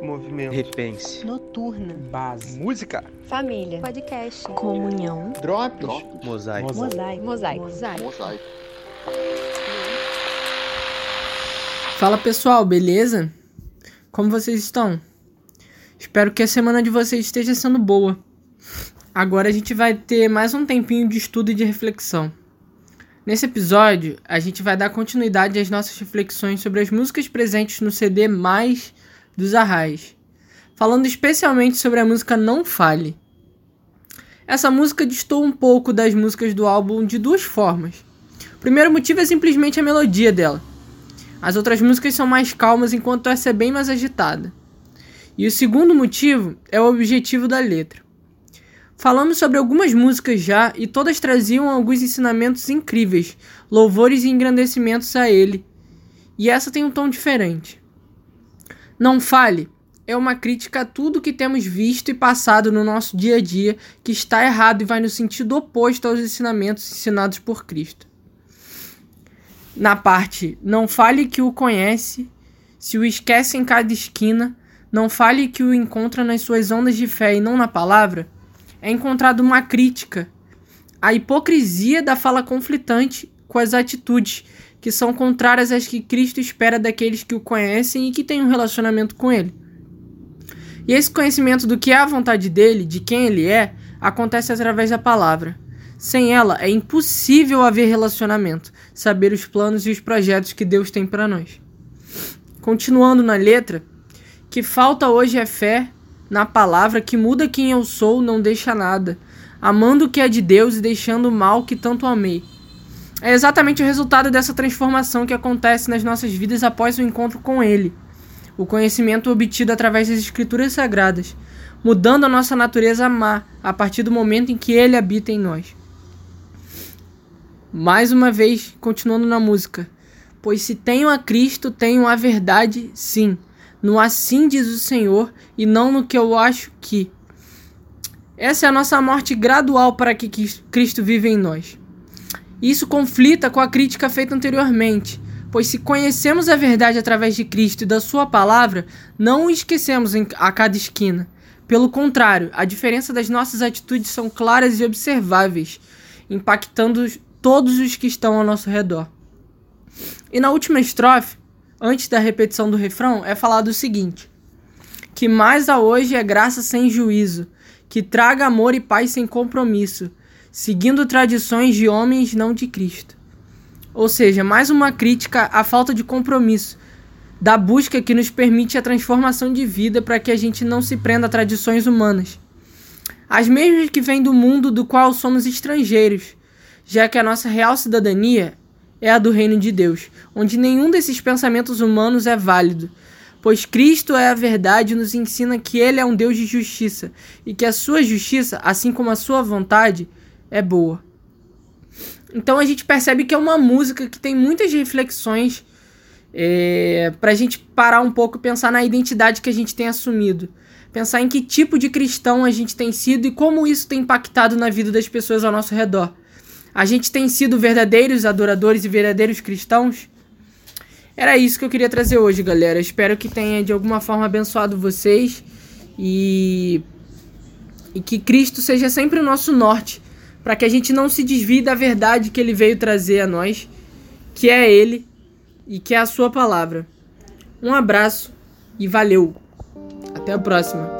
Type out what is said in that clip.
Movimento. Repense. Noturna. Base. Música. Família. Podcast. Comunhão. Drops. Mosaico. Mosaico. Mosaico. Mosaico. Fala pessoal, beleza? Como vocês estão? Espero que a semana de vocês esteja sendo boa. Agora a gente vai ter mais um tempinho de estudo e de reflexão. Nesse episódio, a gente vai dar continuidade às nossas reflexões sobre as músicas presentes no CD Mais dos Arrais, falando especialmente sobre a música Não Fale. Essa música distou um pouco das músicas do álbum de duas formas. O primeiro motivo é simplesmente a melodia dela. As outras músicas são mais calmas, enquanto essa é bem mais agitada. E o segundo motivo é o objetivo da letra. Falamos sobre algumas músicas já e todas traziam alguns ensinamentos incríveis, louvores e engrandecimentos a ele. E essa tem um tom diferente. Não fale. É uma crítica a tudo que temos visto e passado no nosso dia a dia que está errado e vai no sentido oposto aos ensinamentos ensinados por Cristo. Na parte não fale que o conhece, se o esquece em cada esquina, não fale que o encontra nas suas ondas de fé e não na palavra, é encontrado uma crítica. À hipocrisia da fala conflitante com as atitudes que são contrárias às que Cristo espera daqueles que o conhecem e que têm um relacionamento com ele. E esse conhecimento do que é a vontade dele, de quem ele é, acontece através da palavra. Sem ela, é impossível haver relacionamento, saber os planos e os projetos que Deus tem para nós. Continuando na letra, que falta hoje é fé na palavra que muda quem eu sou, não deixa nada, amando o que é de Deus e deixando o mal que tanto amei. É exatamente o resultado dessa transformação que acontece nas nossas vidas após o encontro com Ele. O conhecimento obtido através das Escrituras Sagradas, mudando a nossa natureza má a partir do momento em que Ele habita em nós. Mais uma vez, continuando na música. Pois se tenho a Cristo, tenho a verdade, sim. No assim diz o Senhor, e não no que eu acho que. Essa é a nossa morte gradual para que Cristo vive em nós. Isso conflita com a crítica feita anteriormente, pois se conhecemos a verdade através de Cristo e da Sua palavra, não o esquecemos a cada esquina. Pelo contrário, a diferença das nossas atitudes são claras e observáveis, impactando todos os que estão ao nosso redor. E na última estrofe, antes da repetição do refrão, é falado o seguinte: Que mais a hoje é graça sem juízo, que traga amor e paz sem compromisso, seguindo tradições de homens não de Cristo. Ou seja, mais uma crítica à falta de compromisso, da busca que nos permite a transformação de vida para que a gente não se prenda a tradições humanas. As mesmas que vêm do mundo do qual somos estrangeiros, já que a nossa real cidadania é a do reino de Deus, onde nenhum desses pensamentos humanos é válido, pois Cristo é a verdade e nos ensina que ele é um Deus de justiça e que a sua justiça, assim como a sua vontade, é boa. Então a gente percebe que é uma música que tem muitas reflexões é, para a gente parar um pouco e pensar na identidade que a gente tem assumido. Pensar em que tipo de cristão a gente tem sido e como isso tem impactado na vida das pessoas ao nosso redor. A gente tem sido verdadeiros adoradores e verdadeiros cristãos? Era isso que eu queria trazer hoje, galera. Espero que tenha de alguma forma abençoado vocês e e que Cristo seja sempre o nosso norte, para que a gente não se desvie da verdade que ele veio trazer a nós, que é ele e que é a sua palavra. Um abraço e valeu. Até a próxima.